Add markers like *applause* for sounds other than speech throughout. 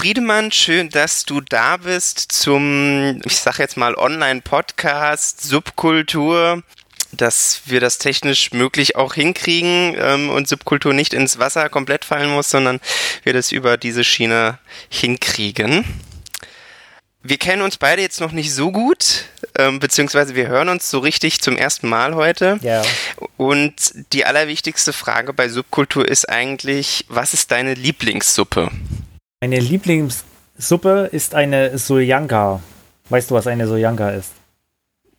Friedemann, schön, dass du da bist zum, ich sag jetzt mal, Online-Podcast Subkultur dass wir das technisch möglich auch hinkriegen ähm, und Subkultur nicht ins Wasser komplett fallen muss, sondern wir das über diese Schiene hinkriegen. Wir kennen uns beide jetzt noch nicht so gut, ähm, beziehungsweise wir hören uns so richtig zum ersten Mal heute. Ja. Und die allerwichtigste Frage bei Subkultur ist eigentlich, was ist deine Lieblingssuppe? Meine Lieblingssuppe ist eine Soljanka. Weißt du, was eine Soljanka ist?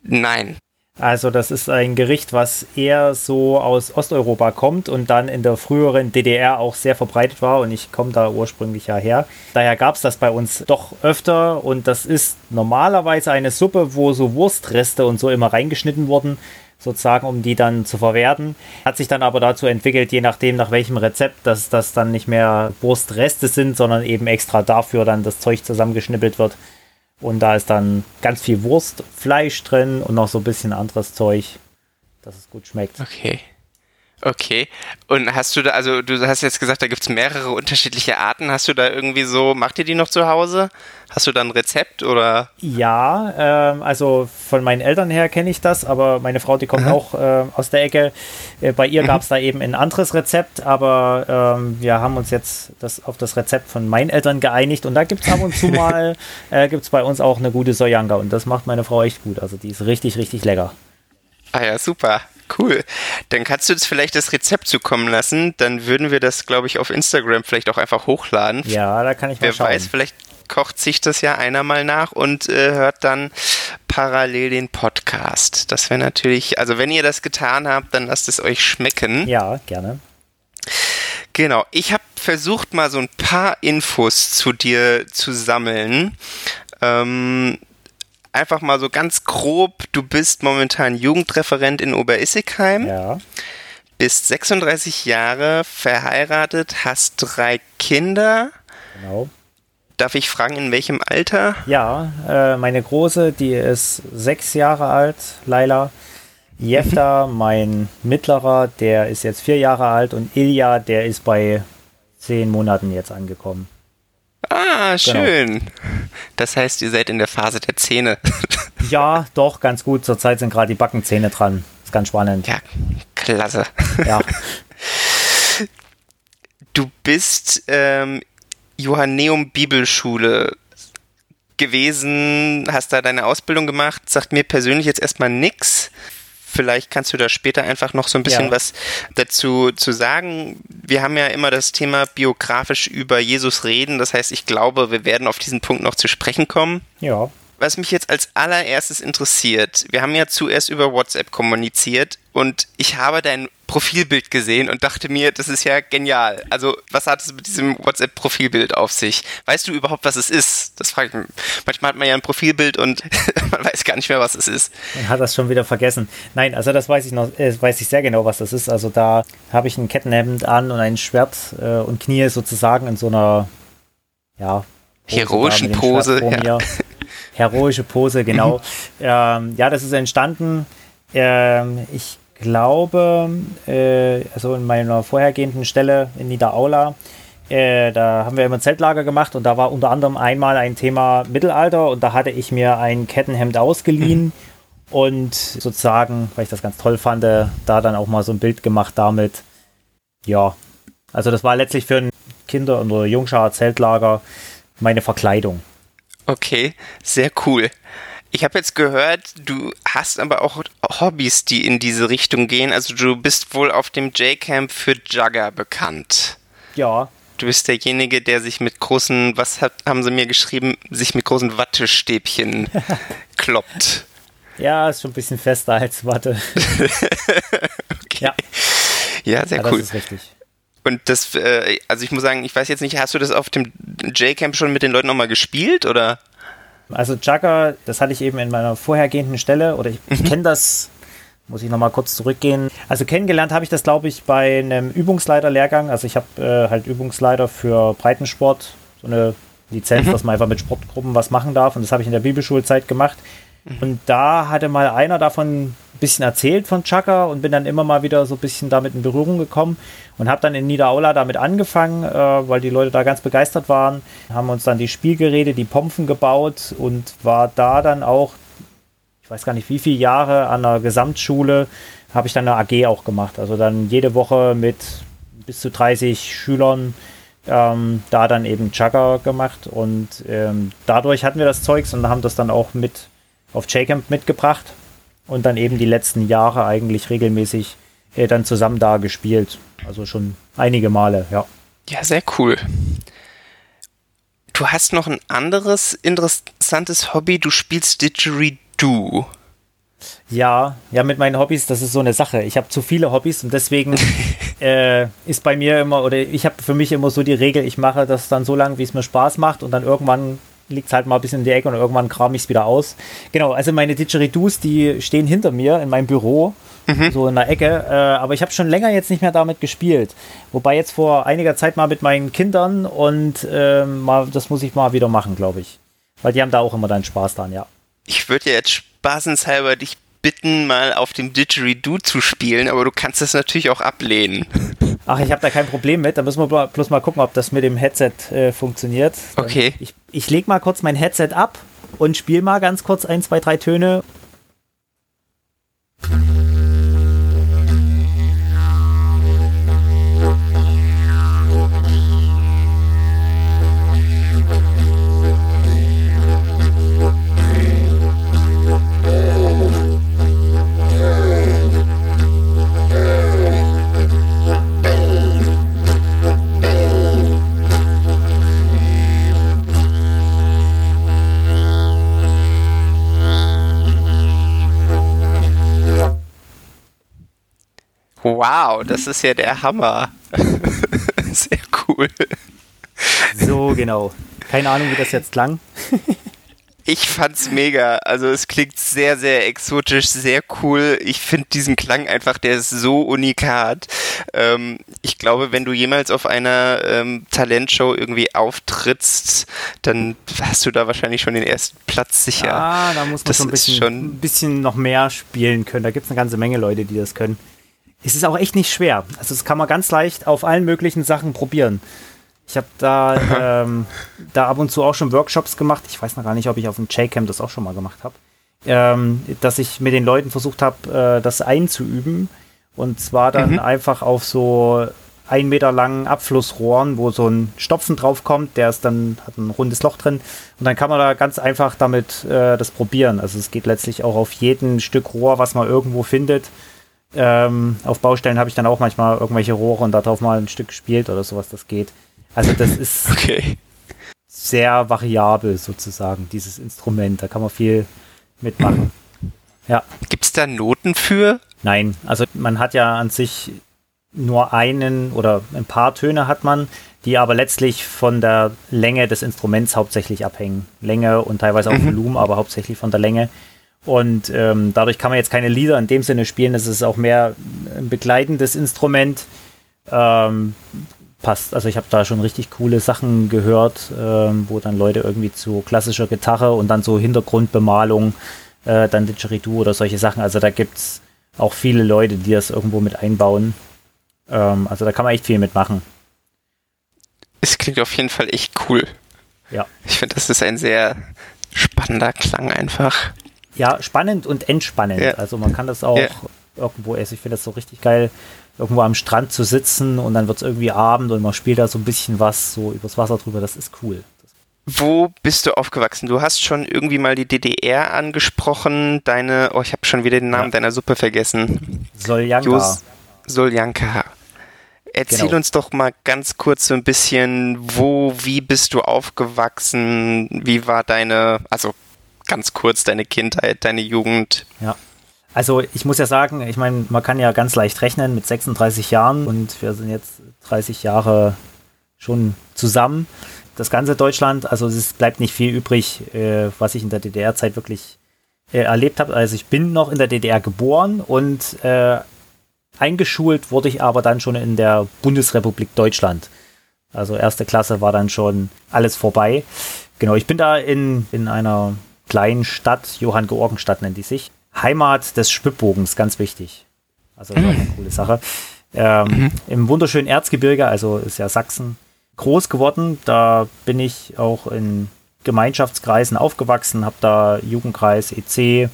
Nein. Also das ist ein Gericht, was eher so aus Osteuropa kommt und dann in der früheren DDR auch sehr verbreitet war und ich komme da ursprünglich ja her. Daher gab es das bei uns doch öfter und das ist normalerweise eine Suppe, wo so Wurstreste und so immer reingeschnitten wurden, sozusagen, um die dann zu verwerten. Hat sich dann aber dazu entwickelt, je nachdem nach welchem Rezept, dass das dann nicht mehr Wurstreste sind, sondern eben extra dafür dann das Zeug zusammengeschnippelt wird und da ist dann ganz viel Wurstfleisch drin und noch so ein bisschen anderes Zeug, dass es gut schmeckt. Okay. Okay. Und hast du da, also du hast jetzt gesagt, da gibt es mehrere unterschiedliche Arten. Hast du da irgendwie so, macht ihr die noch zu Hause? Hast du da ein Rezept oder? Ja, ähm, also von meinen Eltern her kenne ich das, aber meine Frau, die kommt Aha. auch äh, aus der Ecke. Äh, bei ihr mhm. gab es da eben ein anderes Rezept, aber ähm, wir haben uns jetzt das, auf das Rezept von meinen Eltern geeinigt und da gibt es ab und zu *laughs* mal, äh, gibt es bei uns auch eine gute Soyanga und das macht meine Frau echt gut. Also die ist richtig, richtig lecker. Ah ja, super. Cool. Dann kannst du uns vielleicht das Rezept zukommen lassen. Dann würden wir das, glaube ich, auf Instagram vielleicht auch einfach hochladen. Ja, da kann ich mal Wer schauen. weiß, vielleicht kocht sich das ja einer mal nach und äh, hört dann parallel den Podcast. Das wäre natürlich, also wenn ihr das getan habt, dann lasst es euch schmecken. Ja, gerne. Genau, ich habe versucht mal so ein paar Infos zu dir zu sammeln. Ähm, einfach mal so ganz grob, du bist momentan Jugendreferent in Oberissigheim. Ja. Bist 36 Jahre, verheiratet, hast drei Kinder. Genau. Darf ich fragen, in welchem Alter? Ja, äh, meine Große, die ist sechs Jahre alt, Laila. Jefta, *laughs* mein mittlerer, der ist jetzt vier Jahre alt und Ilja, der ist bei zehn Monaten jetzt angekommen. Ah, genau. schön. Genau. Das heißt, ihr seid in der Phase der Zähne. *laughs* ja, doch, ganz gut. Zurzeit sind gerade die Backenzähne dran. Ist ganz spannend. Ja, klasse. Ja. *laughs* Du bist ähm, Johanneum Bibelschule gewesen, hast da deine Ausbildung gemacht, sagt mir persönlich jetzt erstmal nichts. Vielleicht kannst du da später einfach noch so ein bisschen ja. was dazu zu sagen. Wir haben ja immer das Thema biografisch über Jesus reden. Das heißt, ich glaube, wir werden auf diesen Punkt noch zu sprechen kommen. Ja was mich jetzt als allererstes interessiert, wir haben ja zuerst über WhatsApp kommuniziert und ich habe dein Profilbild gesehen und dachte mir, das ist ja genial. Also, was hat es mit diesem WhatsApp-Profilbild auf sich? Weißt du überhaupt, was es ist? Das frage ich mich. Manchmal hat man ja ein Profilbild und *laughs* man weiß gar nicht mehr, was es ist. Man hat das schon wieder vergessen. Nein, also das weiß ich noch, äh, weiß ich sehr genau, was das ist. Also da habe ich ein Kettenhemd an und ein Schwert äh, und knie sozusagen in so einer, ja, heroischen Pose. Ja *laughs* heroische Pose, genau. Mhm. Ähm, ja, das ist entstanden. Ähm, ich glaube, äh, also in meiner vorhergehenden Stelle in Niederaula, äh, da haben wir immer Zeltlager gemacht und da war unter anderem einmal ein Thema Mittelalter und da hatte ich mir ein Kettenhemd ausgeliehen mhm. und sozusagen, weil ich das ganz toll fand, da dann auch mal so ein Bild gemacht damit. Ja, also das war letztlich für ein Kinder- oder Jungschar Zeltlager meine Verkleidung. Okay, sehr cool. Ich habe jetzt gehört, du hast aber auch Hobbys, die in diese Richtung gehen. Also du bist wohl auf dem J-Camp für Jugger bekannt. Ja. Du bist derjenige, der sich mit großen, was hat, haben sie mir geschrieben, sich mit großen Wattestäbchen *laughs* kloppt. Ja, ist schon ein bisschen fester als Watte. *laughs* okay. Ja. Ja, sehr ja, cool. Das ist richtig. Und das, äh, also ich muss sagen, ich weiß jetzt nicht, hast du das auf dem J-Camp schon mit den Leuten nochmal gespielt oder? Also Jugger, das hatte ich eben in meiner vorhergehenden Stelle oder ich, ich mhm. kenne das, muss ich nochmal kurz zurückgehen. Also kennengelernt habe ich das, glaube ich, bei einem Übungsleiterlehrgang. Also ich habe äh, halt Übungsleiter für Breitensport, so eine Lizenz, mhm. dass man einfach mit Sportgruppen was machen darf. Und das habe ich in der Bibelschulzeit gemacht. Und da hatte mal einer davon ein bisschen erzählt von Chaka und bin dann immer mal wieder so ein bisschen damit in Berührung gekommen und habe dann in Niederaula damit angefangen, äh, weil die Leute da ganz begeistert waren. Haben uns dann die Spielgeräte, die Pompen gebaut und war da dann auch, ich weiß gar nicht wie viele Jahre an der Gesamtschule, habe ich dann eine AG auch gemacht. Also dann jede Woche mit bis zu 30 Schülern ähm, da dann eben Chugger gemacht und ähm, dadurch hatten wir das Zeugs und haben das dann auch mit auf J-Camp mitgebracht und dann eben die letzten Jahre eigentlich regelmäßig äh, dann zusammen da gespielt. Also schon einige Male, ja. Ja, sehr cool. Du hast noch ein anderes interessantes Hobby. Du spielst Didgeridoo. Ja, ja, mit meinen Hobbys, das ist so eine Sache. Ich habe zu viele Hobbys und deswegen *laughs* äh, ist bei mir immer, oder ich habe für mich immer so die Regel, ich mache das dann so lange, wie es mir Spaß macht und dann irgendwann liegt es halt mal ein bisschen in die Ecke und irgendwann kram ich es wieder aus. Genau, also meine Didgeridoos, die stehen hinter mir in meinem Büro, mhm. so in der Ecke, äh, aber ich habe schon länger jetzt nicht mehr damit gespielt. Wobei jetzt vor einiger Zeit mal mit meinen Kindern und äh, mal, das muss ich mal wieder machen, glaube ich. Weil die haben da auch immer deinen Spaß dran, ja. Ich würde ja jetzt spaßenshalber dich bitten, mal auf dem Didgeridoo zu spielen, aber du kannst das natürlich auch ablehnen. Ach, ich habe da kein Problem mit. Da müssen wir bloß mal gucken, ob das mit dem Headset äh, funktioniert. Okay. Ich, ich lege mal kurz mein Headset ab und spiele mal ganz kurz ein, zwei, drei Töne Wow, das ist ja der Hammer. *laughs* Sehr cool. So, genau. Keine Ahnung, wie das jetzt klang. Ich fand's mega. Also es klingt sehr, sehr exotisch, sehr cool. Ich finde diesen Klang einfach, der ist so unikat. Ähm, ich glaube, wenn du jemals auf einer ähm, Talentshow irgendwie auftrittst, dann hast du da wahrscheinlich schon den ersten Platz sicher. Ah, da muss man das schon, ein bisschen, schon ein bisschen noch mehr spielen können. Da gibt's eine ganze Menge Leute, die das können. Es ist auch echt nicht schwer. Also das kann man ganz leicht auf allen möglichen Sachen probieren. Ich habe da, *laughs* ähm, da ab und zu auch schon Workshops gemacht. Ich weiß noch gar nicht, ob ich auf dem J-Camp das auch schon mal gemacht habe. Ähm, dass ich mit den Leuten versucht habe, äh, das einzuüben. Und zwar dann mhm. einfach auf so ein Meter langen Abflussrohren, wo so ein Stopfen drauf kommt, der ist dann, hat ein rundes Loch drin. Und dann kann man da ganz einfach damit äh, das probieren. Also es geht letztlich auch auf jeden Stück Rohr, was man irgendwo findet. Ähm, auf Baustellen habe ich dann auch manchmal irgendwelche Rohre und darauf mal ein Stück gespielt oder sowas, das geht. Also das ist *laughs* okay. sehr variabel sozusagen, dieses Instrument. Da kann man viel mitmachen. Ja. Gibt es da Noten für? Nein, also man hat ja an sich nur einen oder ein paar Töne hat man, die aber letztlich von der Länge des Instruments hauptsächlich abhängen. Länge und teilweise auch mhm. Volumen, aber hauptsächlich von der Länge. Und ähm, dadurch kann man jetzt keine Lieder in dem Sinne spielen. Es ist auch mehr ein begleitendes Instrument. Ähm, passt. Also ich habe da schon richtig coole Sachen gehört, ähm, wo dann Leute irgendwie zu klassischer Gitarre und dann so Hintergrundbemalung, äh, dann Didgeridoo oder solche Sachen. Also da gibt es auch viele Leute, die das irgendwo mit einbauen. Ähm, also da kann man echt viel mitmachen. Es klingt auf jeden Fall echt cool. Ja. Ich finde, das ist ein sehr spannender Klang einfach ja, spannend und entspannend. Ja. Also man kann das auch ja. irgendwo essen. Ich finde das so richtig geil, irgendwo am Strand zu sitzen und dann wird es irgendwie Abend und man spielt da so ein bisschen was so übers Wasser drüber. Das ist cool. Wo bist du aufgewachsen? Du hast schon irgendwie mal die DDR angesprochen. Deine, oh, ich habe schon wieder den Namen ja. deiner Suppe vergessen. Soljanka. Soljanka. Erzähl genau. uns doch mal ganz kurz so ein bisschen, wo, wie bist du aufgewachsen? Wie war deine, also ganz kurz deine Kindheit, deine Jugend. Ja. Also ich muss ja sagen, ich meine, man kann ja ganz leicht rechnen mit 36 Jahren und wir sind jetzt 30 Jahre schon zusammen. Das ganze Deutschland, also es bleibt nicht viel übrig, äh, was ich in der DDR-Zeit wirklich äh, erlebt habe. Also ich bin noch in der DDR geboren und äh, eingeschult wurde ich aber dann schon in der Bundesrepublik Deutschland. Also erste Klasse war dann schon alles vorbei. Genau, ich bin da in, in einer kleinen Stadt, Johann Georgenstadt nennt die sich. Heimat des Schwibbogens, ganz wichtig. Also mhm. eine coole Sache. Ähm, mhm. Im wunderschönen Erzgebirge, also ist ja Sachsen, groß geworden. Da bin ich auch in Gemeinschaftskreisen aufgewachsen, habe da Jugendkreis, EC,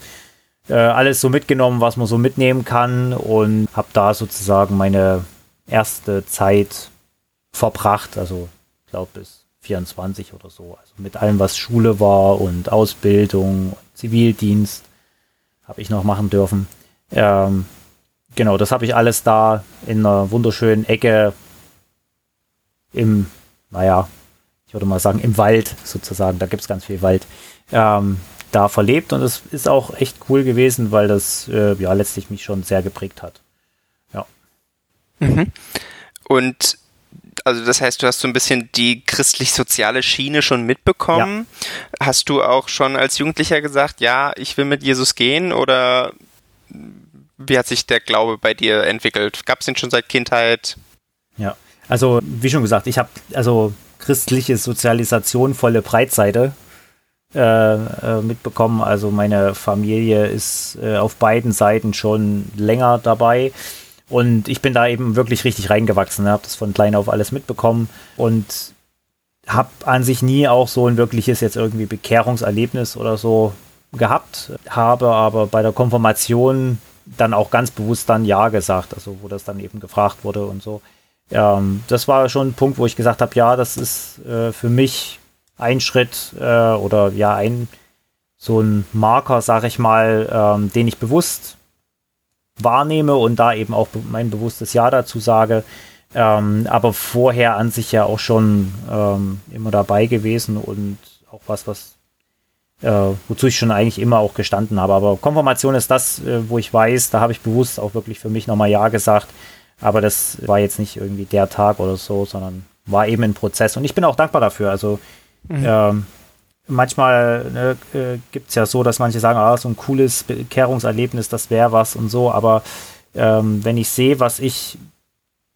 äh, alles so mitgenommen, was man so mitnehmen kann und habe da sozusagen meine erste Zeit verbracht, also ich glaube bis 24 oder so, also mit allem, was Schule war und Ausbildung, Zivildienst habe ich noch machen dürfen. Ähm, genau, das habe ich alles da in einer wunderschönen Ecke im, naja, ich würde mal sagen, im Wald sozusagen, da gibt es ganz viel Wald, ähm, da verlebt und es ist auch echt cool gewesen, weil das äh, ja letztlich mich schon sehr geprägt hat. Ja. Mhm. Und also das heißt, du hast so ein bisschen die christlich-soziale Schiene schon mitbekommen. Ja. Hast du auch schon als Jugendlicher gesagt, ja, ich will mit Jesus gehen oder wie hat sich der Glaube bei dir entwickelt? Gab es ihn schon seit Kindheit? Ja, also wie schon gesagt, ich habe also christliche Sozialisation volle Breitseite äh, äh, mitbekommen. Also meine Familie ist äh, auf beiden Seiten schon länger dabei. Und ich bin da eben wirklich richtig reingewachsen, ne? habe das von klein auf alles mitbekommen und habe an sich nie auch so ein wirkliches jetzt irgendwie Bekehrungserlebnis oder so gehabt, habe aber bei der Konfirmation dann auch ganz bewusst dann Ja gesagt, also wo das dann eben gefragt wurde und so. Ähm, das war schon ein Punkt, wo ich gesagt habe, ja, das ist äh, für mich ein Schritt äh, oder ja ein so ein Marker, sag ich mal, ähm, den ich bewusst wahrnehme und da eben auch mein bewusstes Ja dazu sage. Ähm, aber vorher an sich ja auch schon ähm, immer dabei gewesen und auch was, was äh, wozu ich schon eigentlich immer auch gestanden habe. Aber Konfirmation ist das, äh, wo ich weiß, da habe ich bewusst auch wirklich für mich nochmal Ja gesagt. Aber das war jetzt nicht irgendwie der Tag oder so, sondern war eben ein Prozess. Und ich bin auch dankbar dafür. Also mhm. ähm, manchmal ne, äh, gibt es ja so, dass manche sagen, ah, so ein cooles Bekehrungserlebnis, das wäre was und so. Aber ähm, wenn ich sehe, was ich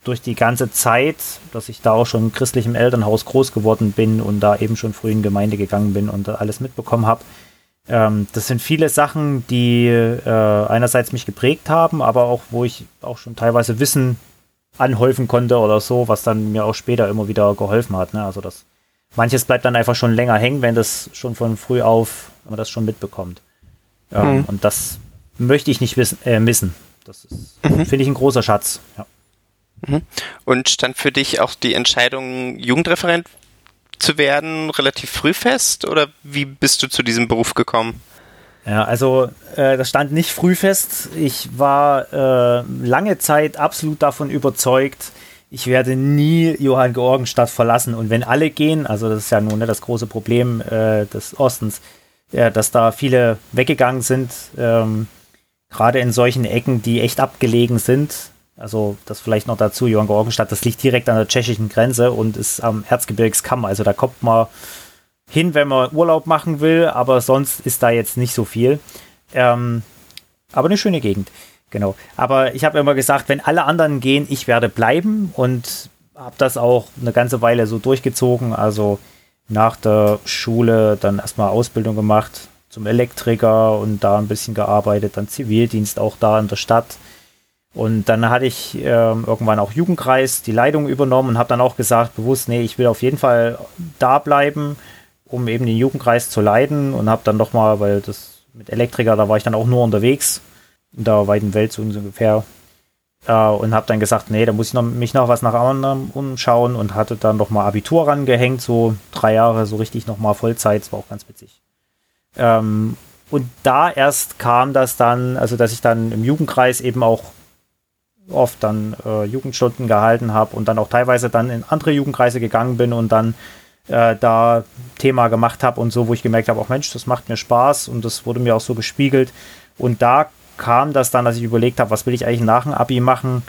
durch die ganze Zeit, dass ich da auch schon im christlichen Elternhaus groß geworden bin und da eben schon früh in Gemeinde gegangen bin und alles mitbekommen habe, ähm, das sind viele Sachen, die äh, einerseits mich geprägt haben, aber auch, wo ich auch schon teilweise Wissen anhäufen konnte oder so, was dann mir auch später immer wieder geholfen hat. Ne? Also das manches bleibt dann einfach schon länger hängen, wenn das schon von früh auf, wenn man das schon mitbekommt. Ähm, mhm. Und das möchte ich nicht wissen, äh, missen. Das mhm. finde ich, ein großer Schatz. Ja. Mhm. Und stand für dich auch die Entscheidung, Jugendreferent zu werden, relativ früh fest? Oder wie bist du zu diesem Beruf gekommen? Ja, also äh, das stand nicht früh fest. Ich war äh, lange Zeit absolut davon überzeugt, ich werde nie Johann Georgenstadt verlassen. Und wenn alle gehen, also das ist ja nun ne, das große Problem äh, des Ostens, äh, dass da viele weggegangen sind, ähm, gerade in solchen Ecken, die echt abgelegen sind. Also das vielleicht noch dazu, Johann Georgenstadt, das liegt direkt an der tschechischen Grenze und ist am Erzgebirgskamm. Also da kommt man hin, wenn man Urlaub machen will, aber sonst ist da jetzt nicht so viel. Ähm, aber eine schöne Gegend. Genau. Aber ich habe immer gesagt, wenn alle anderen gehen, ich werde bleiben und habe das auch eine ganze Weile so durchgezogen. Also nach der Schule dann erstmal Ausbildung gemacht zum Elektriker und da ein bisschen gearbeitet, dann Zivildienst auch da in der Stadt. Und dann hatte ich äh, irgendwann auch Jugendkreis die Leitung übernommen und habe dann auch gesagt, bewusst, nee, ich will auf jeden Fall da bleiben, um eben den Jugendkreis zu leiten und habe dann nochmal, weil das mit Elektriker, da war ich dann auch nur unterwegs, in der weiten Welt so ungefähr. Äh, und habe dann gesagt, nee, da muss ich noch, mich noch was nach anderem umschauen und hatte dann noch mal Abitur rangehängt, so drei Jahre, so richtig noch mal Vollzeit, das war auch ganz witzig. Ähm, und da erst kam das dann, also dass ich dann im Jugendkreis eben auch oft dann äh, Jugendstunden gehalten habe und dann auch teilweise dann in andere Jugendkreise gegangen bin und dann äh, da Thema gemacht habe und so, wo ich gemerkt habe, auch Mensch, das macht mir Spaß und das wurde mir auch so gespiegelt. Und da kam das dann, dass ich überlegt habe, was will ich eigentlich nach dem Abi machen?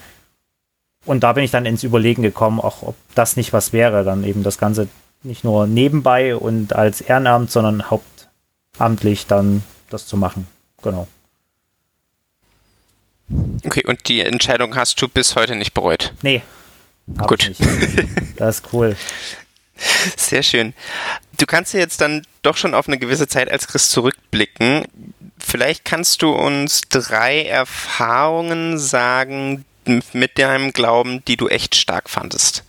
Und da bin ich dann ins Überlegen gekommen, auch ob das nicht was wäre, dann eben das Ganze nicht nur nebenbei und als Ehrenamt, sondern hauptamtlich dann das zu machen. Genau. Okay, und die Entscheidung hast du bis heute nicht bereut? Nee. Gut. Das ist cool. *laughs* Sehr schön. du kannst ja jetzt dann doch schon auf eine gewisse Zeit als Christ zurückblicken. Vielleicht kannst du uns drei Erfahrungen sagen mit deinem Glauben, die du echt stark fandest.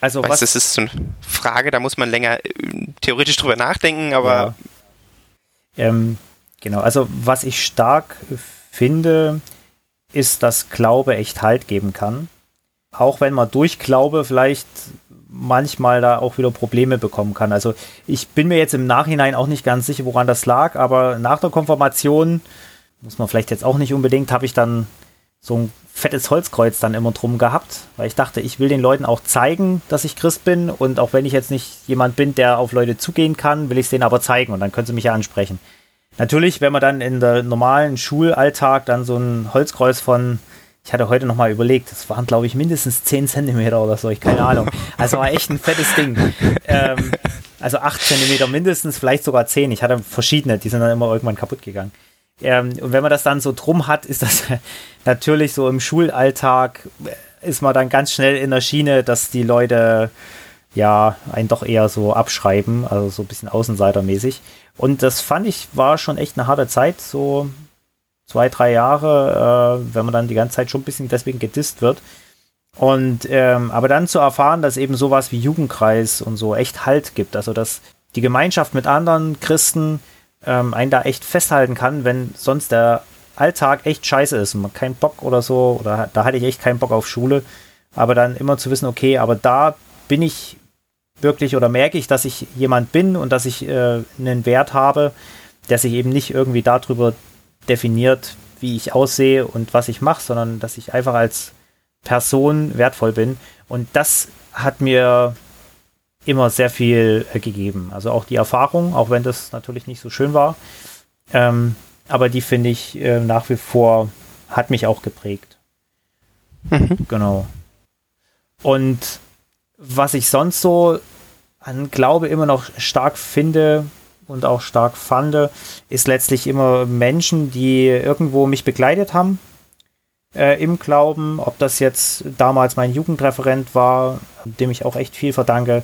Also weißt, was, das ist so eine Frage, da muss man länger äh, theoretisch drüber nachdenken, aber. Ja. Ähm, genau, also was ich stark finde, ist, dass Glaube echt Halt geben kann. Auch wenn man durch Glaube vielleicht manchmal da auch wieder Probleme bekommen kann. Also ich bin mir jetzt im Nachhinein auch nicht ganz sicher, woran das lag, aber nach der Konfirmation, muss man vielleicht jetzt auch nicht unbedingt, habe ich dann so ein fettes Holzkreuz dann immer drum gehabt, weil ich dachte, ich will den Leuten auch zeigen, dass ich Christ bin und auch wenn ich jetzt nicht jemand bin, der auf Leute zugehen kann, will ich es denen aber zeigen und dann können sie mich ja ansprechen. Natürlich, wenn man dann in der normalen Schulalltag dann so ein Holzkreuz von, ich hatte heute nochmal überlegt, das waren glaube ich mindestens 10 Zentimeter oder so, ich keine Ahnung. Also war echt ein fettes Ding. Ähm, also 8 Zentimeter mindestens, vielleicht sogar 10. Ich hatte verschiedene, die sind dann immer irgendwann kaputt gegangen. Ähm, und wenn man das dann so drum hat, ist das *laughs* natürlich so im Schulalltag, äh, ist man dann ganz schnell in der Schiene, dass die Leute ja einen doch eher so abschreiben, also so ein bisschen Außenseitermäßig. Und das fand ich war schon echt eine harte Zeit, so zwei, drei Jahre, äh, wenn man dann die ganze Zeit schon ein bisschen deswegen gedisst wird. Und ähm, aber dann zu erfahren, dass eben sowas wie Jugendkreis und so echt Halt gibt, also dass die Gemeinschaft mit anderen Christen ähm, einen da echt festhalten kann, wenn sonst der Alltag echt scheiße ist und man keinen Bock oder so, oder da hatte ich echt keinen Bock auf Schule, aber dann immer zu wissen, okay, aber da bin ich wirklich oder merke ich, dass ich jemand bin und dass ich äh, einen Wert habe, der sich eben nicht irgendwie darüber definiert, wie ich aussehe und was ich mache, sondern dass ich einfach als Person wertvoll bin. Und das hat mir immer sehr viel äh, gegeben. Also auch die Erfahrung, auch wenn das natürlich nicht so schön war. Ähm, aber die finde ich äh, nach wie vor, hat mich auch geprägt. Mhm. Genau. Und was ich sonst so an Glaube immer noch stark finde und auch stark fand, ist letztlich immer Menschen, die irgendwo mich begleitet haben äh, im Glauben, ob das jetzt damals mein Jugendreferent war, dem ich auch echt viel verdanke,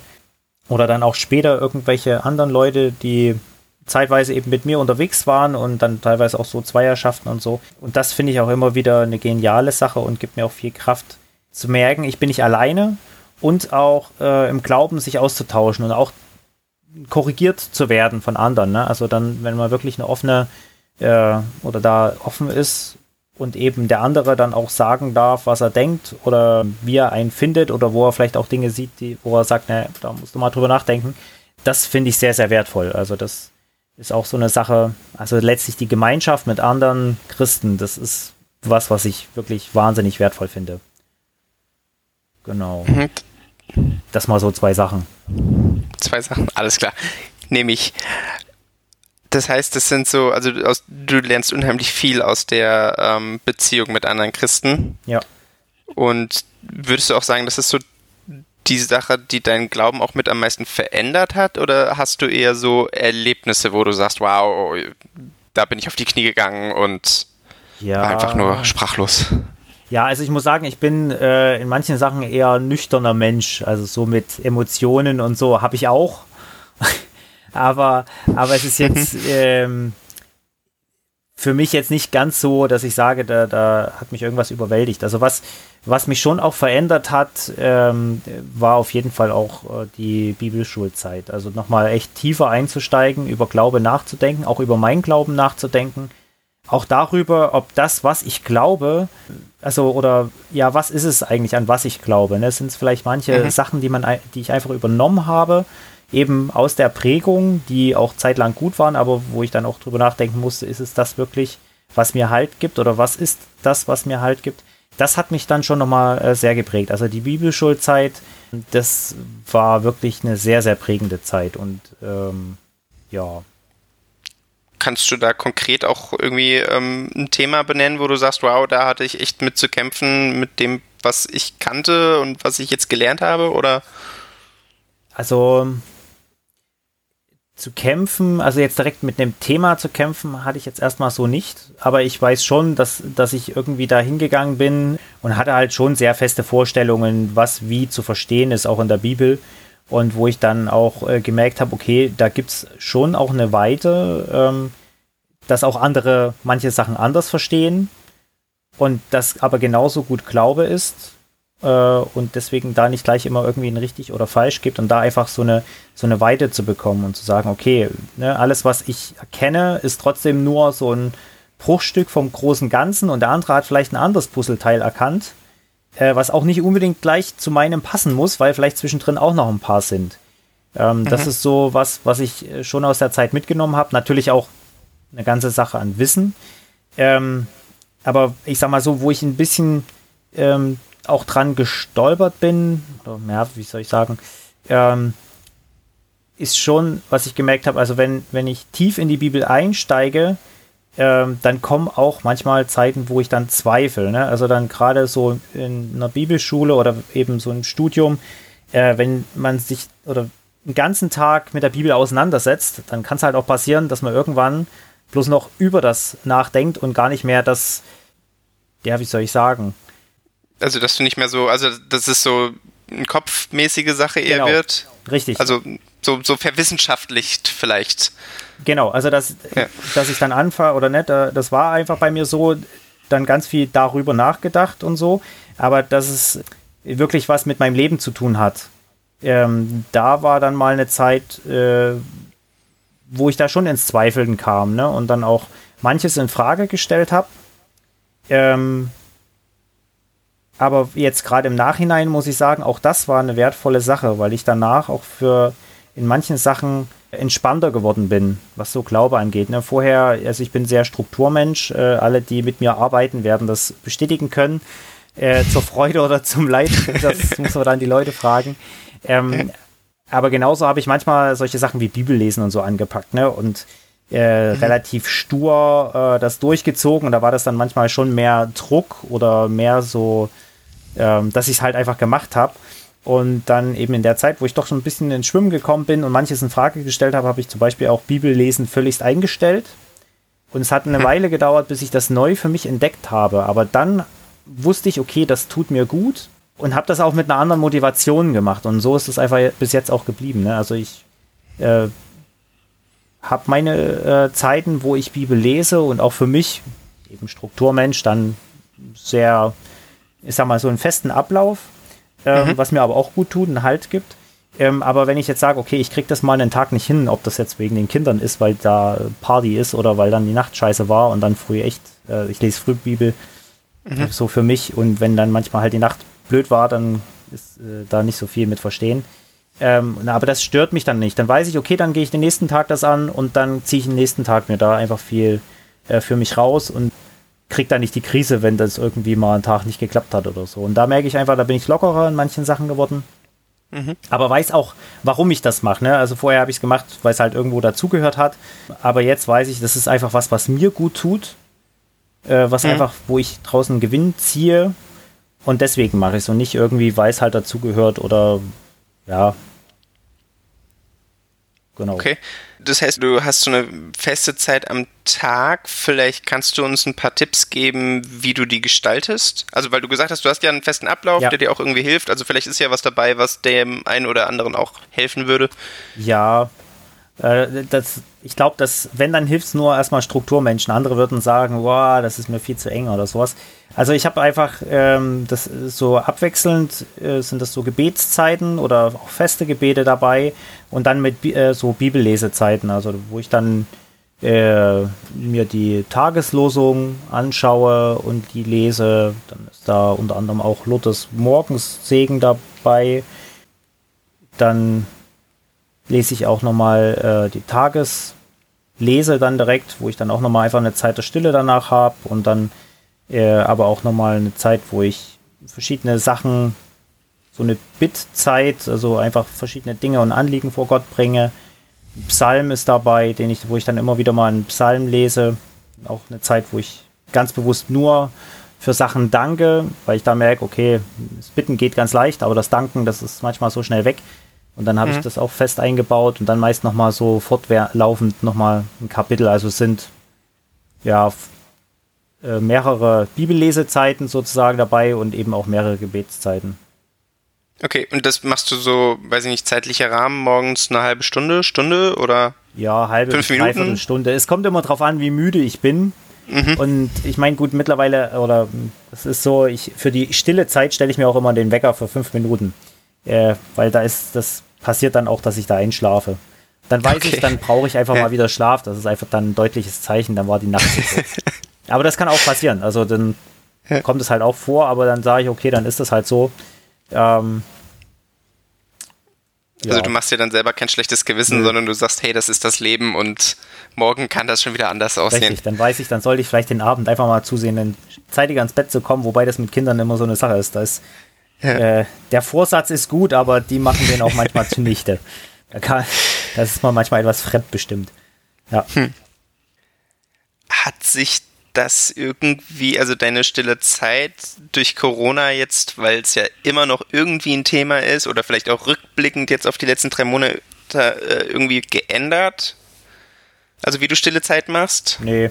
oder dann auch später irgendwelche anderen Leute, die zeitweise eben mit mir unterwegs waren und dann teilweise auch so Zweierschaften und so. Und das finde ich auch immer wieder eine geniale Sache und gibt mir auch viel Kraft zu merken, ich bin nicht alleine und auch äh, im Glauben sich auszutauschen und auch korrigiert zu werden von anderen. Ne? Also dann, wenn man wirklich eine offene äh, oder da offen ist und eben der andere dann auch sagen darf, was er denkt oder wie er einen findet oder wo er vielleicht auch Dinge sieht, die, wo er sagt, na, da musst du mal drüber nachdenken. Das finde ich sehr, sehr wertvoll. Also das ist auch so eine Sache, also letztlich die Gemeinschaft mit anderen Christen, das ist was, was ich wirklich wahnsinnig wertvoll finde. Genau. Mhm. Das mal so zwei Sachen. Zwei Sachen, alles klar. Nämlich das heißt, das sind so, also du, aus, du lernst unheimlich viel aus der ähm, Beziehung mit anderen Christen. Ja. Und würdest du auch sagen, das ist so die Sache, die deinen Glauben auch mit am meisten verändert hat? Oder hast du eher so Erlebnisse, wo du sagst, wow, da bin ich auf die Knie gegangen und ja. war einfach nur sprachlos? Ja, also ich muss sagen, ich bin äh, in manchen Sachen eher nüchterner Mensch. Also so mit Emotionen und so habe ich auch *laughs* aber, aber es ist jetzt ähm, für mich jetzt nicht ganz so, dass ich sage, da, da hat mich irgendwas überwältigt. Also was, was mich schon auch verändert hat, ähm, war auf jeden Fall auch äh, die Bibelschulzeit. Also nochmal echt tiefer einzusteigen, über Glaube nachzudenken, auch über meinen Glauben nachzudenken. Auch darüber, ob das, was ich glaube, also oder ja, was ist es eigentlich, an was ich glaube? Ne? Sind es vielleicht manche mhm. Sachen, die man, die ich einfach übernommen habe, eben aus der Prägung, die auch zeitlang gut waren, aber wo ich dann auch drüber nachdenken musste, ist es das wirklich, was mir Halt gibt oder was ist das, was mir Halt gibt? Das hat mich dann schon nochmal äh, sehr geprägt. Also die Bibelschulzeit, das war wirklich eine sehr, sehr prägende Zeit und ähm, ja. Kannst du da konkret auch irgendwie ähm, ein Thema benennen, wo du sagst, wow, da hatte ich echt mit zu kämpfen mit dem, was ich kannte und was ich jetzt gelernt habe, oder? Also zu kämpfen, also jetzt direkt mit einem Thema zu kämpfen, hatte ich jetzt erstmal so nicht. Aber ich weiß schon, dass, dass ich irgendwie da hingegangen bin und hatte halt schon sehr feste Vorstellungen, was wie zu verstehen ist, auch in der Bibel. Und wo ich dann auch äh, gemerkt habe, okay, da gibt es schon auch eine Weite, ähm, dass auch andere manche Sachen anders verstehen und das aber genauso gut Glaube ist äh, und deswegen da nicht gleich immer irgendwie ein richtig oder falsch gibt und da einfach so eine, so eine Weite zu bekommen und zu sagen, okay, ne, alles, was ich erkenne, ist trotzdem nur so ein Bruchstück vom großen Ganzen und der andere hat vielleicht ein anderes Puzzleteil erkannt äh, was auch nicht unbedingt gleich zu meinem passen muss, weil vielleicht zwischendrin auch noch ein paar sind. Ähm, mhm. Das ist so was, was ich äh, schon aus der Zeit mitgenommen habe. Natürlich auch eine ganze Sache an Wissen. Ähm, aber ich sag mal so, wo ich ein bisschen ähm, auch dran gestolpert bin, oder ja, wie soll ich sagen, ähm, ist schon, was ich gemerkt habe, also wenn, wenn ich tief in die Bibel einsteige, ähm, dann kommen auch manchmal Zeiten, wo ich dann zweifle. Ne? Also dann gerade so in einer Bibelschule oder eben so im Studium, äh, wenn man sich oder einen ganzen Tag mit der Bibel auseinandersetzt, dann kann es halt auch passieren, dass man irgendwann bloß noch über das nachdenkt und gar nicht mehr das, ja, wie soll ich sagen? Also, dass du nicht mehr so, also, das ist so eine kopfmäßige Sache eher genau. wird. Richtig. Also, so, so verwissenschaftlicht vielleicht. Genau, also dass, ja. dass ich dann anfange oder nicht, das war einfach bei mir so, dann ganz viel darüber nachgedacht und so, aber dass es wirklich was mit meinem Leben zu tun hat. Ähm, da war dann mal eine Zeit, äh, wo ich da schon ins Zweifeln kam, ne? Und dann auch manches in Frage gestellt habe. Ähm, aber jetzt gerade im Nachhinein muss ich sagen, auch das war eine wertvolle Sache, weil ich danach auch für in manchen Sachen entspannter geworden bin, was so Glaube angeht. Ne? Vorher, also ich bin sehr Strukturmensch. Äh, alle, die mit mir arbeiten, werden das bestätigen können. Äh, zur Freude oder zum Leid, *laughs* das muss man dann die Leute fragen. Ähm, aber genauso habe ich manchmal solche Sachen wie Bibellesen und so angepackt, ne? Und äh, mhm. relativ stur äh, das durchgezogen und da war das dann manchmal schon mehr Druck oder mehr so, ähm, dass ich es halt einfach gemacht habe. Und dann eben in der Zeit, wo ich doch schon ein bisschen ins Schwimmen gekommen bin und manches in Frage gestellt habe, habe ich zum Beispiel auch Bibellesen völligst eingestellt. Und es hat eine hm. Weile gedauert, bis ich das neu für mich entdeckt habe. Aber dann wusste ich, okay, das tut mir gut und habe das auch mit einer anderen Motivation gemacht. Und so ist es einfach bis jetzt auch geblieben. Ne? Also ich äh, habe meine äh, Zeiten, wo ich Bibel lese und auch für mich, eben Strukturmensch, dann sehr, ich sag mal, so einen festen Ablauf ähm, mhm. was mir aber auch gut tut, einen Halt gibt. Ähm, aber wenn ich jetzt sage, okay, ich kriege das mal einen Tag nicht hin, ob das jetzt wegen den Kindern ist, weil da Party ist oder weil dann die Nacht scheiße war und dann früh echt, äh, ich lese früh Bibel, mhm. so für mich und wenn dann manchmal halt die Nacht blöd war, dann ist äh, da nicht so viel mit verstehen. Ähm, aber das stört mich dann nicht. Dann weiß ich, okay, dann gehe ich den nächsten Tag das an und dann ziehe ich den nächsten Tag mir da einfach viel äh, für mich raus und kriegt da nicht die Krise, wenn das irgendwie mal einen Tag nicht geklappt hat oder so. Und da merke ich einfach, da bin ich lockerer in manchen Sachen geworden. Mhm. Aber weiß auch, warum ich das mache. Ne? Also vorher habe ich es gemacht, weil es halt irgendwo dazugehört hat. Aber jetzt weiß ich, das ist einfach was, was mir gut tut. Äh, was mhm. einfach, wo ich draußen Gewinn ziehe. Und deswegen mache ich es und nicht irgendwie, weil es halt dazugehört oder ja. Genau. Okay das heißt, du hast so eine feste Zeit am Tag. Vielleicht kannst du uns ein paar Tipps geben, wie du die gestaltest. Also, weil du gesagt hast, du hast ja einen festen Ablauf, ja. der dir auch irgendwie hilft. Also, vielleicht ist ja was dabei, was dem einen oder anderen auch helfen würde. Ja, das, ich glaube, dass, wenn, dann hilft es nur erstmal Strukturmenschen. Andere würden sagen, wow, das ist mir viel zu eng oder sowas. Also ich habe einfach, ähm, das so abwechselnd äh, sind das so Gebetszeiten oder auch feste Gebete dabei und dann mit äh, so Bibellesezeiten, also wo ich dann äh, mir die Tageslosung anschaue und die lese. Dann ist da unter anderem auch Luthers Morgenssegen dabei. Dann lese ich auch nochmal äh, die Tageslese dann direkt, wo ich dann auch nochmal einfach eine Zeit der Stille danach habe und dann äh, aber auch nochmal eine Zeit, wo ich verschiedene Sachen, so eine Bitzeit, also einfach verschiedene Dinge und Anliegen vor Gott bringe. Ein Psalm ist dabei, den ich, wo ich dann immer wieder mal einen Psalm lese. Auch eine Zeit, wo ich ganz bewusst nur für Sachen danke, weil ich da merke, okay, das Bitten geht ganz leicht, aber das Danken, das ist manchmal so schnell weg. Und dann habe mhm. ich das auch fest eingebaut und dann meist nochmal so fortlaufend nochmal ein Kapitel. Also es sind ja äh, mehrere Bibellesezeiten sozusagen dabei und eben auch mehrere Gebetszeiten. Okay, und das machst du so, weiß ich nicht, zeitlicher Rahmen, morgens eine halbe Stunde, Stunde oder? Ja, halbe, Fünf Minuten? dreiviertel Stunde. Es kommt immer drauf an, wie müde ich bin. Mhm. Und ich meine, gut, mittlerweile, oder es ist so, ich für die stille Zeit stelle ich mir auch immer den Wecker für fünf Minuten. Äh, weil da ist, das passiert dann auch, dass ich da einschlafe. Dann weiß Okay. ich, dann brauche ich einfach Ja. mal wieder Schlaf. Das ist einfach dann ein deutliches Zeichen, dann war die Nacht zu kurz. *laughs* aber das kann auch passieren. Also dann Ja. kommt es halt auch vor, aber dann sage ich, okay, dann ist das halt so. Ähm, Also ja. du machst dir dann selber kein schlechtes Gewissen, Nö. sondern du sagst, hey, das ist das Leben und morgen kann das schon wieder anders aussehen. Richtig, dann weiß ich, dann sollte ich vielleicht den Abend einfach mal zusehen, dann zeitiger ins Bett zu kommen, wobei das mit Kindern immer so eine Sache ist. Da ist Ja. äh, der Vorsatz ist gut, aber die machen den auch manchmal *laughs* zunichte. Da kann, das ist man manchmal etwas fremdbestimmt. Ja. Hat sich das irgendwie, also deine stille Zeit durch Corona jetzt, weil es ja immer noch irgendwie ein Thema ist oder vielleicht auch rückblickend jetzt auf die letzten drei Monate äh, irgendwie geändert? Also wie du stille Zeit machst? Nee.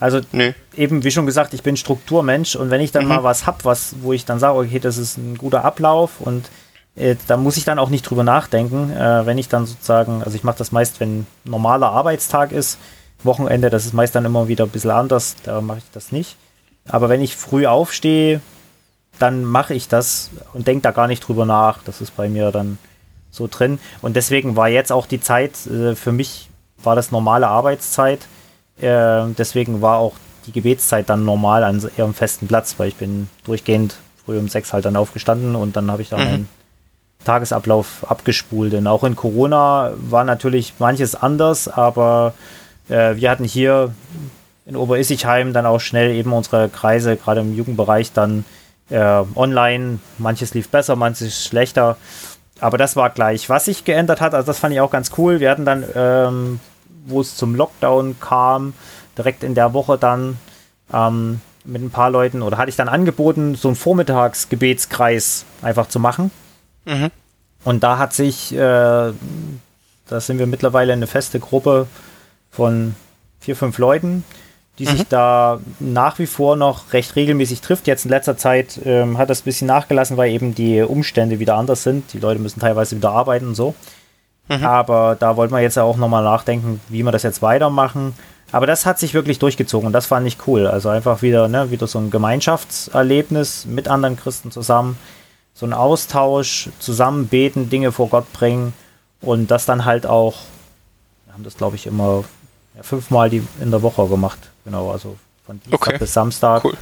Also Nö. eben, wie schon gesagt, ich bin Strukturmensch und wenn ich dann Mhm. mal was hab, was, wo ich dann sage, okay, das ist ein guter Ablauf und äh, da muss ich dann auch nicht drüber nachdenken, äh, wenn ich dann sozusagen, also ich mache das meist, wenn normaler Arbeitstag ist, Wochenende, das ist meist dann immer wieder ein bisschen anders, da mache ich das nicht. Aber wenn ich früh aufstehe, dann mache ich das und denke da gar nicht drüber nach. Das ist bei mir dann so drin. Und deswegen war jetzt auch die Zeit, äh, für mich war das normale Arbeitszeit. Äh, deswegen war auch die Gebetszeit dann normal an ihrem festen Platz, weil ich bin durchgehend früh um sechs halt dann aufgestanden und dann habe ich da Mhm. meinen Tagesablauf abgespult. Und auch in Corona war natürlich manches anders, aber äh, wir hatten hier in Oberissigheim dann auch schnell eben unsere Kreise, gerade im Jugendbereich, dann äh, online. Manches lief besser, manches schlechter. Aber das war gleich. Was sich geändert hat, also das fand ich auch ganz cool. Wir hatten dann, ähm, wo es zum Lockdown kam, direkt in der Woche dann ähm, mit ein paar Leuten, oder hatte ich dann angeboten, so einen Vormittagsgebetskreis einfach zu machen. Mhm. Und da hat sich, äh, da sind wir mittlerweile eine feste Gruppe von vier, fünf Leuten, die sich da nach wie vor noch recht regelmäßig trifft. Jetzt in letzter Zeit ähm, hat das ein bisschen nachgelassen, weil eben die Umstände wieder anders sind. Die Leute müssen teilweise wieder arbeiten und so. Aber da wollten wir jetzt auch nochmal nachdenken, wie wir das jetzt weitermachen. Aber das hat sich wirklich durchgezogen und das fand ich cool. Also einfach wieder, ne, wieder so ein Gemeinschaftserlebnis mit anderen Christen zusammen. So ein Austausch, zusammen beten, Dinge vor Gott bringen und das dann halt auch, wir haben das glaube ich immer ja, fünfmal die, in der Woche gemacht. Genau, also von Dienstag Okay. bis Samstag. Cool.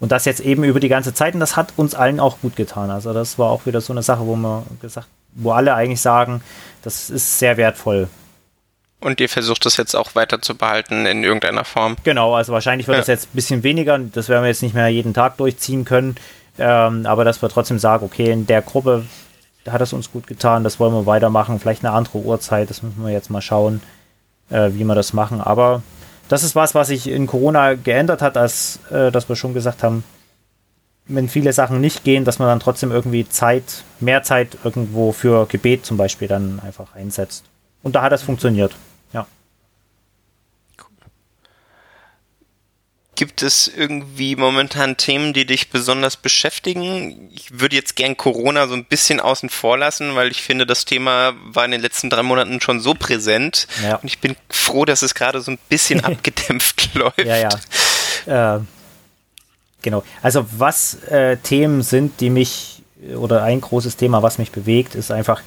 Und das jetzt eben über die ganze Zeit und das hat uns allen auch gut getan. Also das war auch wieder so eine Sache, wo wir gesagt, wo alle eigentlich sagen, das ist sehr wertvoll. Und ihr versucht das jetzt auch weiter zu behalten in irgendeiner Form. Genau, also wahrscheinlich wird Ja. das jetzt ein bisschen weniger, das werden wir jetzt nicht mehr jeden Tag durchziehen können, ähm, aber dass wir trotzdem sagen, okay, in der Gruppe hat es uns gut getan, das wollen wir weitermachen, vielleicht eine andere Uhrzeit, das müssen wir jetzt mal schauen, äh, wie wir das machen, aber das ist was, was sich in Corona geändert hat, als äh, dass wir schon gesagt haben, wenn viele Sachen nicht gehen, dass man dann trotzdem irgendwie Zeit, mehr Zeit irgendwo für Gebet zum Beispiel dann einfach einsetzt. Und da hat das funktioniert. Ja. Gibt es irgendwie momentan Themen, die dich besonders beschäftigen? Ich würde jetzt gern Corona so ein bisschen außen vor lassen, weil ich finde, das Thema war in den letzten drei Monaten schon so präsent. Ja. Und ich bin froh, dass es gerade so ein bisschen *laughs* abgedämpft läuft. Ja, ja. Äh, genau. Also was äh, Themen sind, die mich, oder ein großes Thema, was mich bewegt, ist einfach,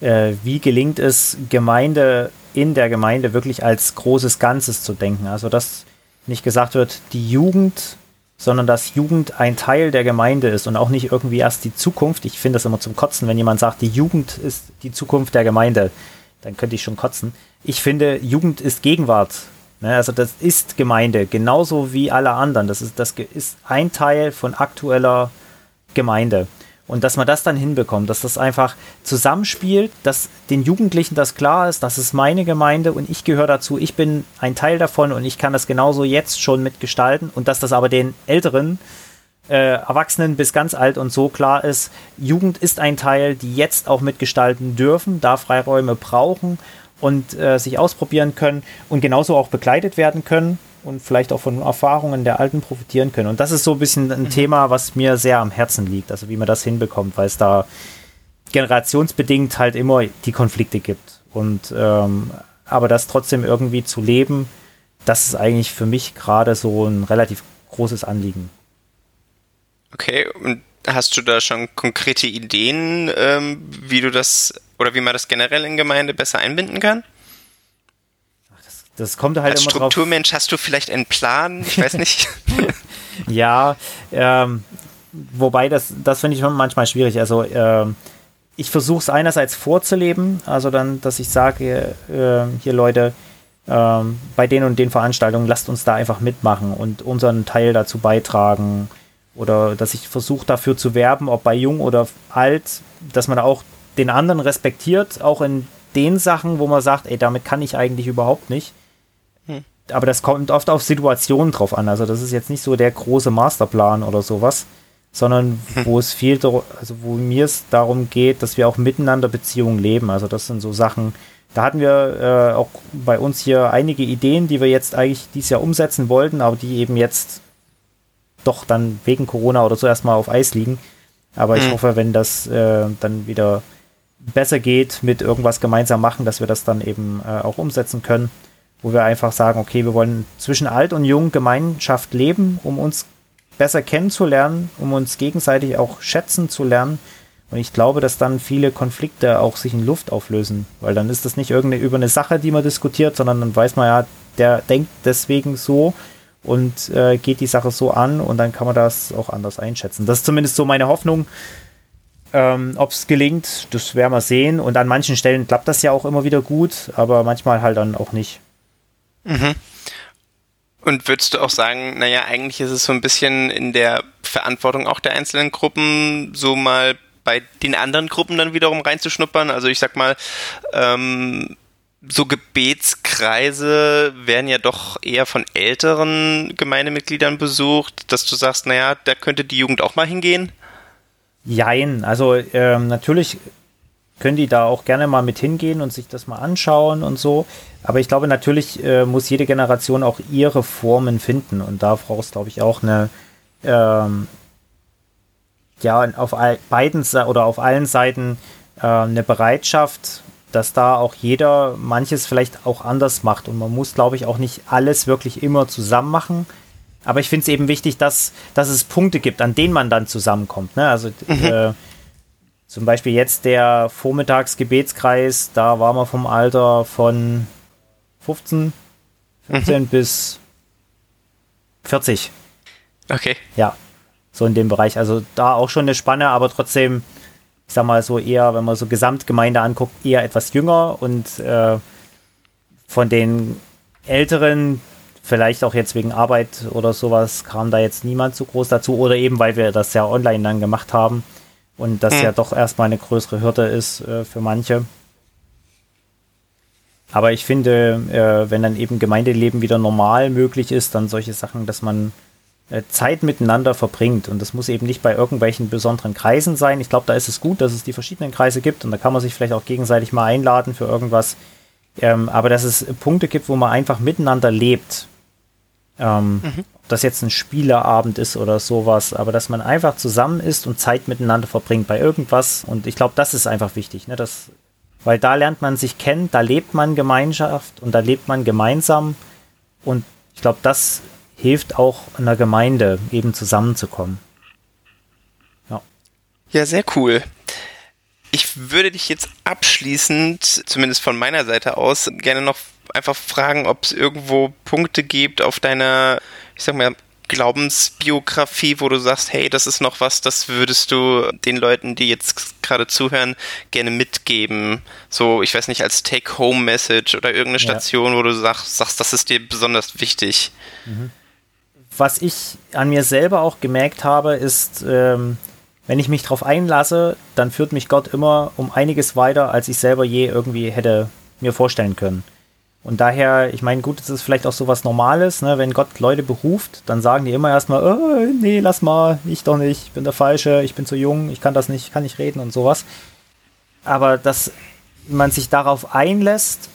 äh, wie gelingt es, Gemeinde in der Gemeinde wirklich als großes Ganzes zu denken. Also dass nicht gesagt wird, die Jugend, sondern dass Jugend ein Teil der Gemeinde ist und auch nicht irgendwie erst die Zukunft. Ich finde das immer zum Kotzen, wenn jemand sagt, die Jugend ist die Zukunft der Gemeinde. Dann könnte ich schon kotzen. Ich finde, Jugend ist Gegenwart. Ne, also das ist Gemeinde, genauso wie alle anderen. Das ist, das ist ein Teil von aktueller Gemeinde. Und dass man das dann hinbekommt, dass das einfach zusammenspielt, dass den Jugendlichen das klar ist, das ist meine Gemeinde und ich gehöre dazu, ich bin ein Teil davon und ich kann das genauso jetzt schon mitgestalten und dass das aber den Älteren, äh, Erwachsenen bis ganz alt und so klar ist, Jugend ist ein Teil, die jetzt auch mitgestalten dürfen, da Freiräume brauchen und äh, sich ausprobieren können und genauso auch begleitet werden können und vielleicht auch von Erfahrungen der Alten profitieren können. Und das ist so ein bisschen ein Thema, was mir sehr am Herzen liegt, also wie man das hinbekommt, weil es da generationsbedingt halt immer die Konflikte gibt. Und ähm, aber das trotzdem irgendwie zu leben, das ist eigentlich für mich gerade so ein relativ großes Anliegen. Okay, und hast du da schon konkrete Ideen, ähm, wie du das oder wie man das generell in Gemeinde besser einbinden kann? Das, das kommt halt Als immer Strukturmensch hast du vielleicht einen Plan? Ich weiß nicht. *laughs* ja, ähm, wobei das, das finde ich schon manchmal schwierig. Also ähm, ich versuche es einerseits vorzuleben, also dann, dass ich sage, äh, hier Leute, äh, bei den und den Veranstaltungen lasst uns da einfach mitmachen und unseren Teil dazu beitragen. Oder dass ich versuche dafür zu werben, ob bei jung oder alt, dass man auch den anderen respektiert, auch in den Sachen, wo man sagt, ey, damit kann ich eigentlich überhaupt nicht. Hm. Aber das kommt oft auf Situationen drauf an. Also das ist jetzt nicht so der große Masterplan oder sowas sondern hm. wo es viel, also wo mir es darum geht, dass wir auch miteinander Beziehungen leben. Also das sind so Sachen, da hatten wir äh, auch bei uns hier einige Ideen, die wir jetzt eigentlich dieses Jahr umsetzen wollten, aber die eben jetzt doch dann wegen Corona oder so erstmal auf Eis liegen. Aber ich hm. hoffe, wenn das äh, dann wieder besser geht mit irgendwas gemeinsam machen, dass wir das dann eben äh, auch umsetzen können, wo wir einfach sagen, okay, wir wollen zwischen alt und jung Gemeinschaft leben, um uns besser kennenzulernen, um uns gegenseitig auch schätzen zu lernen. Und ich glaube, dass dann viele Konflikte auch sich in Luft auflösen, weil dann ist das nicht irgendeine über eine Sache, die man diskutiert, sondern dann weiß man ja, der denkt deswegen so und äh, geht die Sache so an und dann kann man das auch anders einschätzen. Das ist zumindest so meine Hoffnung. Ähm, Ob es gelingt, das werden wir sehen. Und an manchen Stellen klappt das ja auch immer wieder gut, aber manchmal halt dann auch nicht. Mhm. Und würdest du auch sagen, naja, eigentlich ist es so ein bisschen in der Verantwortung auch der einzelnen Gruppen, so mal bei den anderen Gruppen dann wiederum reinzuschnuppern? Also ich sag mal, ähm, so Gebetskreise werden ja doch eher von älteren Gemeindemitgliedern besucht, dass du sagst, naja, da könnte die Jugend auch mal hingehen? Jein, also ähm, natürlich können die da auch gerne mal mit hingehen und sich das mal anschauen und so. Aber ich glaube, natürlich äh, muss jede Generation auch ihre Formen finden und da brauchst, glaube ich, auch eine, ähm, ja, auf beiden oder auf allen Seiten äh, eine Bereitschaft, dass da auch jeder manches vielleicht auch anders macht. Und man muss, glaube ich, auch nicht alles wirklich immer zusammen machen. Aber ich finde es eben wichtig, dass, dass es Punkte gibt, an denen man dann zusammenkommt. Ne? Also mhm. äh, zum Beispiel jetzt der Vormittagsgebetskreis, da waren wir vom Alter von 15, 15 mhm. bis 40. Okay. Ja, so in dem Bereich. Also da auch schon eine Spanne, aber trotzdem, ich sag mal so eher, wenn man so Gesamtgemeinde anguckt, eher etwas jünger und äh, von den Älteren, vielleicht auch jetzt wegen Arbeit oder sowas, kam da jetzt niemand so groß dazu oder eben, weil wir das ja online dann gemacht haben und das hm. ja doch erstmal eine größere Hürde ist äh, für manche. Aber ich finde, äh, wenn dann eben Gemeindeleben wieder normal möglich ist, dann solche Sachen, dass man äh, Zeit miteinander verbringt. Und das muss eben nicht bei irgendwelchen besonderen Kreisen sein. Ich glaube, da ist es gut, dass es die verschiedenen Kreise gibt und da kann man sich vielleicht auch gegenseitig mal einladen für irgendwas. Ähm, aber dass es Punkte gibt, wo man einfach miteinander lebt. Ähm, mhm das jetzt ein Spieleabend ist oder sowas, aber dass man einfach zusammen ist und Zeit miteinander verbringt bei irgendwas. Und ich glaube, das ist einfach wichtig, ne? Das, weil da lernt man sich kennen, da lebt man Gemeinschaft und da lebt man gemeinsam. Und ich glaube, das hilft auch einer Gemeinde, eben zusammenzukommen. Ja. Ja, sehr cool. Ich würde dich jetzt abschließend, zumindest von meiner Seite aus, gerne noch einfach fragen, ob es irgendwo Punkte gibt auf deiner ich sag mal, Glaubensbiografie, wo du sagst, hey, das ist noch was, das würdest du den Leuten, die jetzt gerade zuhören, gerne mitgeben? So, ich weiß nicht, als Take-Home-Message oder irgendeine Station, ja. wo du sagst, sagst, das ist dir besonders wichtig. Mhm. Was ich an mir selber auch gemerkt habe, ist, ähm, wenn ich mich darauf einlasse, dann führt mich Gott immer um einiges weiter, als ich selber je irgendwie hätte mir vorstellen können. Und daher, ich meine, gut, es ist vielleicht auch so was Normales, ne? wenn Gott Leute beruft, dann sagen die immer erstmal, oh, nee, lass mal, ich doch nicht, ich bin der Falsche, ich bin zu jung, ich kann das nicht, kann nicht reden und sowas. Aber dass man sich darauf einlässt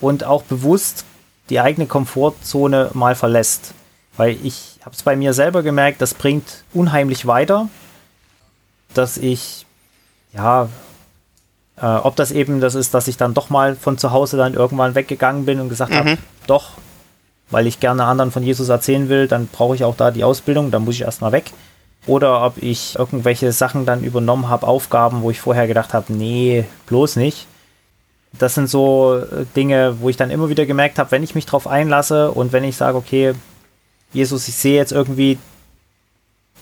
und auch bewusst die eigene Komfortzone mal verlässt. Weil ich habe es bei mir selber gemerkt, das bringt unheimlich weiter, dass ich, ja, Äh, ob das eben das ist, dass ich dann doch mal von zu Hause dann irgendwann weggegangen bin und gesagt mhm. habe, doch, weil ich gerne anderen von Jesus erzählen will, dann brauche ich auch da die Ausbildung, dann muss ich erstmal weg. Oder ob ich irgendwelche Sachen dann übernommen habe, Aufgaben, wo ich vorher gedacht habe, nee, bloß nicht. Das sind so äh, Dinge, wo ich dann immer wieder gemerkt habe, wenn ich mich drauf einlasse und wenn ich sage, okay, Jesus, ich sehe jetzt irgendwie,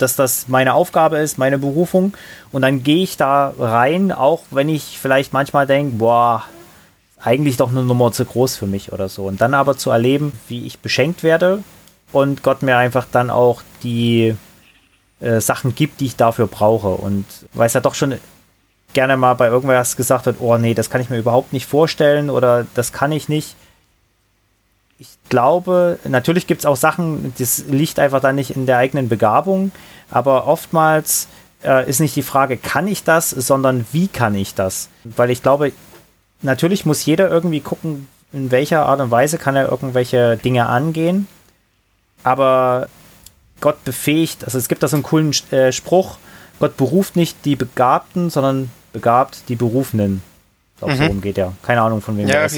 dass das meine Aufgabe ist, meine Berufung. Und dann gehe ich da rein, auch wenn ich vielleicht manchmal denke, boah, eigentlich doch eine Nummer zu groß für mich oder so. Und dann aber zu erleben, wie ich beschenkt werde und Gott mir einfach dann auch die äh, Sachen gibt, die ich dafür brauche. Und weil es ja doch schon gerne mal bei irgendwas gesagt wird, oh nee, das kann ich mir überhaupt nicht vorstellen oder das kann ich nicht. Ich glaube, natürlich gibt es auch Sachen, das liegt einfach dann nicht in der eigenen Begabung, aber oftmals äh, ist nicht die Frage, kann ich das, sondern wie kann ich das? Weil ich glaube, natürlich muss jeder irgendwie gucken, in welcher Art und Weise kann er irgendwelche Dinge angehen. Aber Gott befähigt, also es gibt da so einen coolen äh, Spruch, Gott beruft nicht die Begabten, sondern begabt die Berufenen. Ich glaube, mhm. so umgeht er. Keine Ahnung, von wem ja, das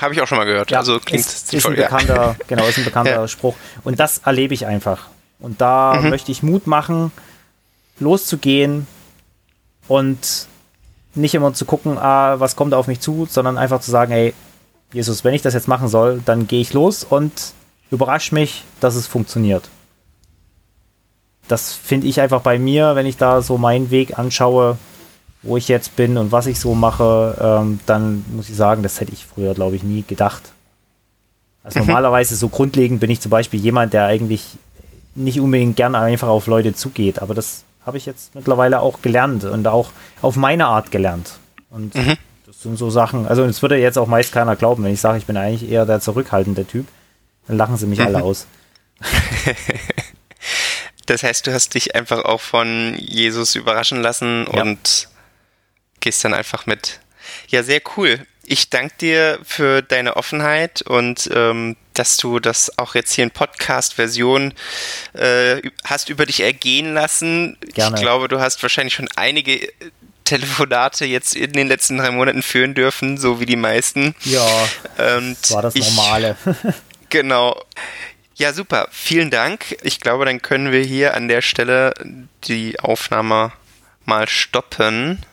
Habe ich auch schon mal gehört. Ja, also klingt ist, ist ein bekannter, *laughs* genau, ist ein bekannter ja. Spruch. Und das erlebe ich einfach. Und da mhm. möchte ich Mut machen, loszugehen und nicht immer zu gucken, ah, was kommt auf mich zu, sondern einfach zu sagen, hey, Jesus, wenn ich das jetzt machen soll, dann gehe ich los und überrascht mich, dass es funktioniert. Das finde ich einfach bei mir, wenn ich da so meinen Weg anschaue, wo ich jetzt bin und was ich so mache, ähm, dann muss ich sagen, das hätte ich früher, glaube ich, nie gedacht. Also mhm. normalerweise so grundlegend bin ich zum Beispiel jemand, der eigentlich nicht unbedingt gerne einfach auf Leute zugeht, aber das habe ich jetzt mittlerweile auch gelernt und auch auf meine Art gelernt. Und mhm. das sind so Sachen, also es würde jetzt auch meist keiner glauben, wenn ich sage, ich bin eigentlich eher der zurückhaltende Typ. Dann lachen sie mich mhm. alle aus. *laughs* das heißt, du hast dich einfach auch von Jesus überraschen lassen ja. und gehst dann einfach mit. Ja, sehr cool. Ich danke dir für deine Offenheit und ähm, dass du das auch jetzt hier in Podcast-Version äh, hast über dich ergehen lassen. Gerne. Ich glaube, du hast wahrscheinlich schon einige Telefonate jetzt in den letzten drei Monaten führen dürfen, so wie die meisten. Ja, und war das Normale. *laughs* Genau. Ja, super. Vielen Dank. Ich glaube, dann können wir hier an der Stelle die Aufnahme mal stoppen.